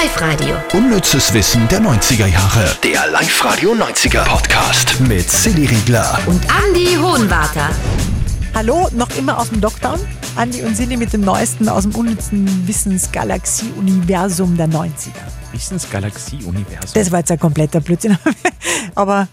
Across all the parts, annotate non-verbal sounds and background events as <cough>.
Live-Radio. Unnützes Wissen der 90er Jahre. Der Live-Radio 90er Podcast mit Silly Riegler. Und Andy Hohenwarter. Hallo, noch immer aus dem Lockdown. Andi und Silly mit dem Neuesten aus dem unnützen Wissensgalaxie-Universum der 90er. Wissensgalaxie-Universum. Das war jetzt ein kompletter Blödsinn. <laughs> Aber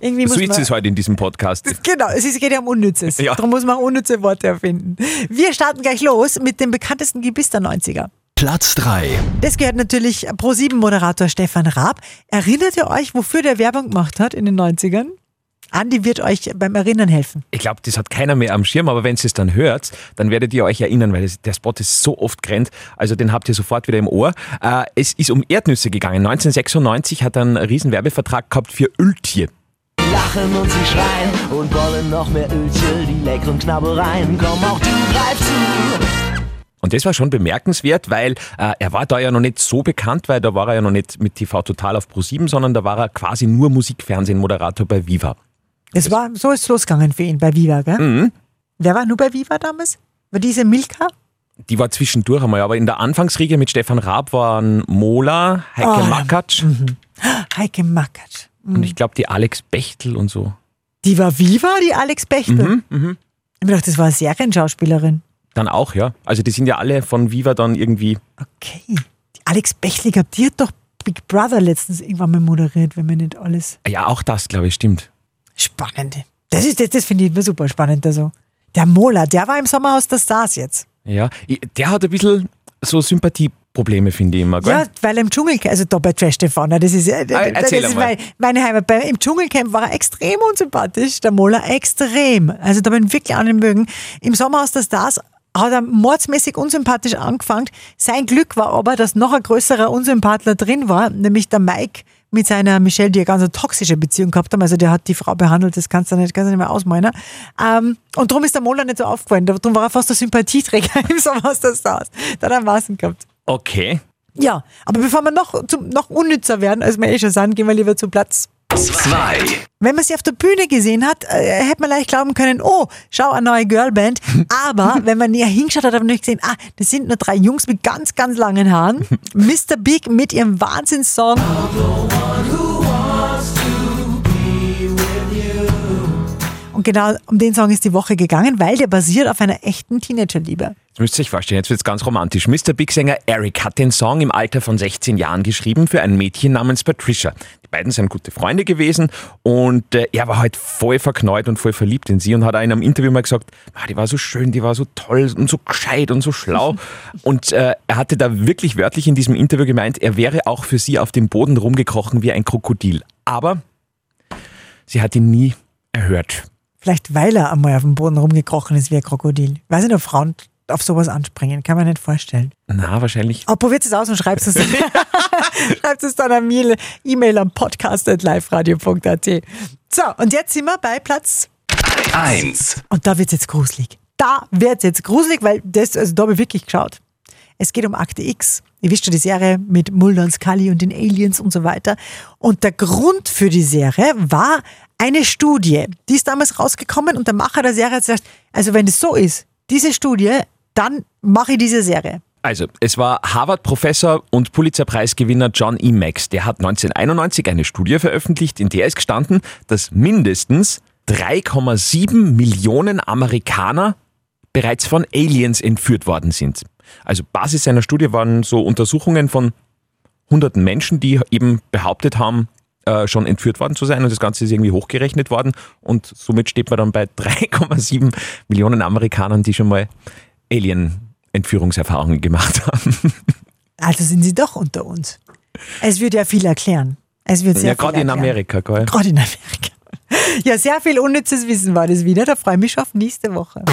irgendwie muss So ist man... es heute in diesem Podcast. <laughs> Genau, es ist- geht ja um Unnützes. Ja. Darum muss man unnütze Worte erfinden. Wir starten gleich los mit dem bekanntesten Gebiss der 90er. Platz 3. Das gehört natürlich Pro7-Moderator Stefan Raab. Erinnert ihr euch, wofür der Werbung gemacht hat in den 90ern? Andi wird euch beim Erinnern helfen. Ich glaube, das hat keiner mehr am Schirm, aber wenn ihr es dann hört, dann werdet ihr euch erinnern, weil der Spot ist so oft grennt. Also den habt ihr sofort wieder im Ohr. Äh, es ist um Erdnüsse gegangen. 1996 hat er einen riesen Werbevertrag gehabt für Öltier. lachen und sie schreien und wollen noch mehr Ölchen, die leckeren Knabbereien. Komm auch du, greif zu. Und das war schon bemerkenswert, weil äh, er war da ja noch nicht so bekannt, weil da war er ja noch nicht mit TV Total auf Pro7, sondern da war er quasi nur Musikfernsehen-Moderator bei Viva. Das war, so ist es losgegangen für ihn bei Viva, gell? Mhm. Wer war nur bei Viva damals? War diese Milka? Die war zwischendurch einmal, aber in der Anfangsriege mit Stefan Raab waren Mola, Heike Oh, Makatsch Heike Mackert. und ich glaube die Alex Bechtel und so. Die war Viva, die Alex Bechtel? Mhm, Ich hab mir gedacht, das war eine Serienschauspielerin. Dann auch, ja. Also die sind ja alle von Viva dann irgendwie. Okay. Die Alex glaub, die hat doch Big Brother letztens irgendwann mal moderiert, wenn mir nicht alles Ja, auch das, glaube ich, stimmt. spannend. Das ist das, das finde ich super spannend. Also. Der Mola, der war im Sommerhaus der Stars jetzt. Ja, der hat ein bisschen so Sympathieprobleme, finde ich immer. Gell? Ja, weil er im Dschungelcamp, also da bei Trash TV, ne, das ist, äh, das erzähl ist mein, meine Heimat. Bei, Im Dschungelcamp war er extrem unsympathisch, der Mola, extrem. Also da bin ich wirklich an den mögen. Im Sommerhaus der Stars hat er mordsmäßig unsympathisch angefangen. Sein Glück war aber, dass noch ein größerer Unsympathler drin war, nämlich der Mike mit seiner Michelle, die eine ganz toxische Beziehung gehabt haben. Also der hat die Frau behandelt, das kannst du nicht, kannst du nicht mehr ausmalen. Ähm, und darum ist der Mola nicht so aufgefallen. Darum war er fast der Sympathieträger <laughs> im Sommerhaus der Stars. Da hat er am meisten gehabt. Okay. Ja, aber bevor wir noch, zum, noch unnützer werden, als wir eh schon sind, gehen wir lieber zu Platz. 2. Wenn man sie auf der Bühne gesehen hat, äh, hätte man leicht glauben können, oh, schau, eine neue Girlband. <laughs> Aber wenn man näher hingeschaut hat, hat man natürlich gesehen, ah, das sind nur drei Jungs mit ganz, ganz langen Haaren. <laughs> Mr. Big mit ihrem Wahnsinnssong. Und genau um den Song ist die Woche gegangen, weil der basiert auf einer echten Teenagerliebe. Jetzt müsst ihr euch vorstellen, jetzt wird es ganz romantisch. Mr. Big Sänger Eric hat den Song im Alter von 16 Jahren geschrieben für ein Mädchen namens Patricia. Beiden sind gute Freunde gewesen und äh, er war halt voll verknallt und voll verliebt in sie und hat auch in einem Interview mal gesagt, ah, die war so schön, die war so toll und so gescheit und so schlau. <laughs> und äh, er hatte da wirklich wörtlich in diesem Interview gemeint, er wäre auch für sie auf dem Boden rumgekrochen wie ein Krokodil. Aber sie hat ihn nie erhört. Vielleicht weil er einmal auf dem Boden rumgekrochen ist wie ein Krokodil. Weiß nicht, ob Frauen auf sowas anspringen, kann man nicht vorstellen. Na, wahrscheinlich Aber probiert es aus und schreibt es <laughs> schreibt es dann an mir E-Mail am podcast.liferadio.at. So, und jetzt sind wir bei Platz. 1. Und da wird es jetzt gruselig. Da wird es jetzt gruselig, weil das, also da habe ich wirklich geschaut. Es geht um Akte X. Ihr wisst schon, die Serie mit Mulder und Scully und den Aliens und so weiter. Und der Grund für die Serie war eine Studie. Die ist damals rausgekommen und der Macher der Serie hat gesagt, also wenn es so ist, diese Studie, dann mache ich diese Serie. Also, es war Harvard-Professor und Pulitzerpreisgewinner John E. Max. Der hat 1991 eine Studie veröffentlicht, in der ist gestanden, dass mindestens 3,7 Millionen Amerikaner bereits von Aliens entführt worden sind. Also Basis seiner Studie waren so Untersuchungen von hunderten Menschen, die eben behauptet haben, äh, schon entführt worden zu sein und das Ganze ist irgendwie hochgerechnet worden und somit steht man dann bei <laughs> 3,7 Millionen Amerikanern, die schon mal Alien-Entführungserfahrungen gemacht haben. Also sind sie doch unter uns. Es wird ja viel erklären. Es wird sehr ja, viel gerade in. Amerika, gell? Gerade in Amerika. Ja, sehr viel unnützes Wissen war das wieder. Da freue ich mich schon auf nächste Woche.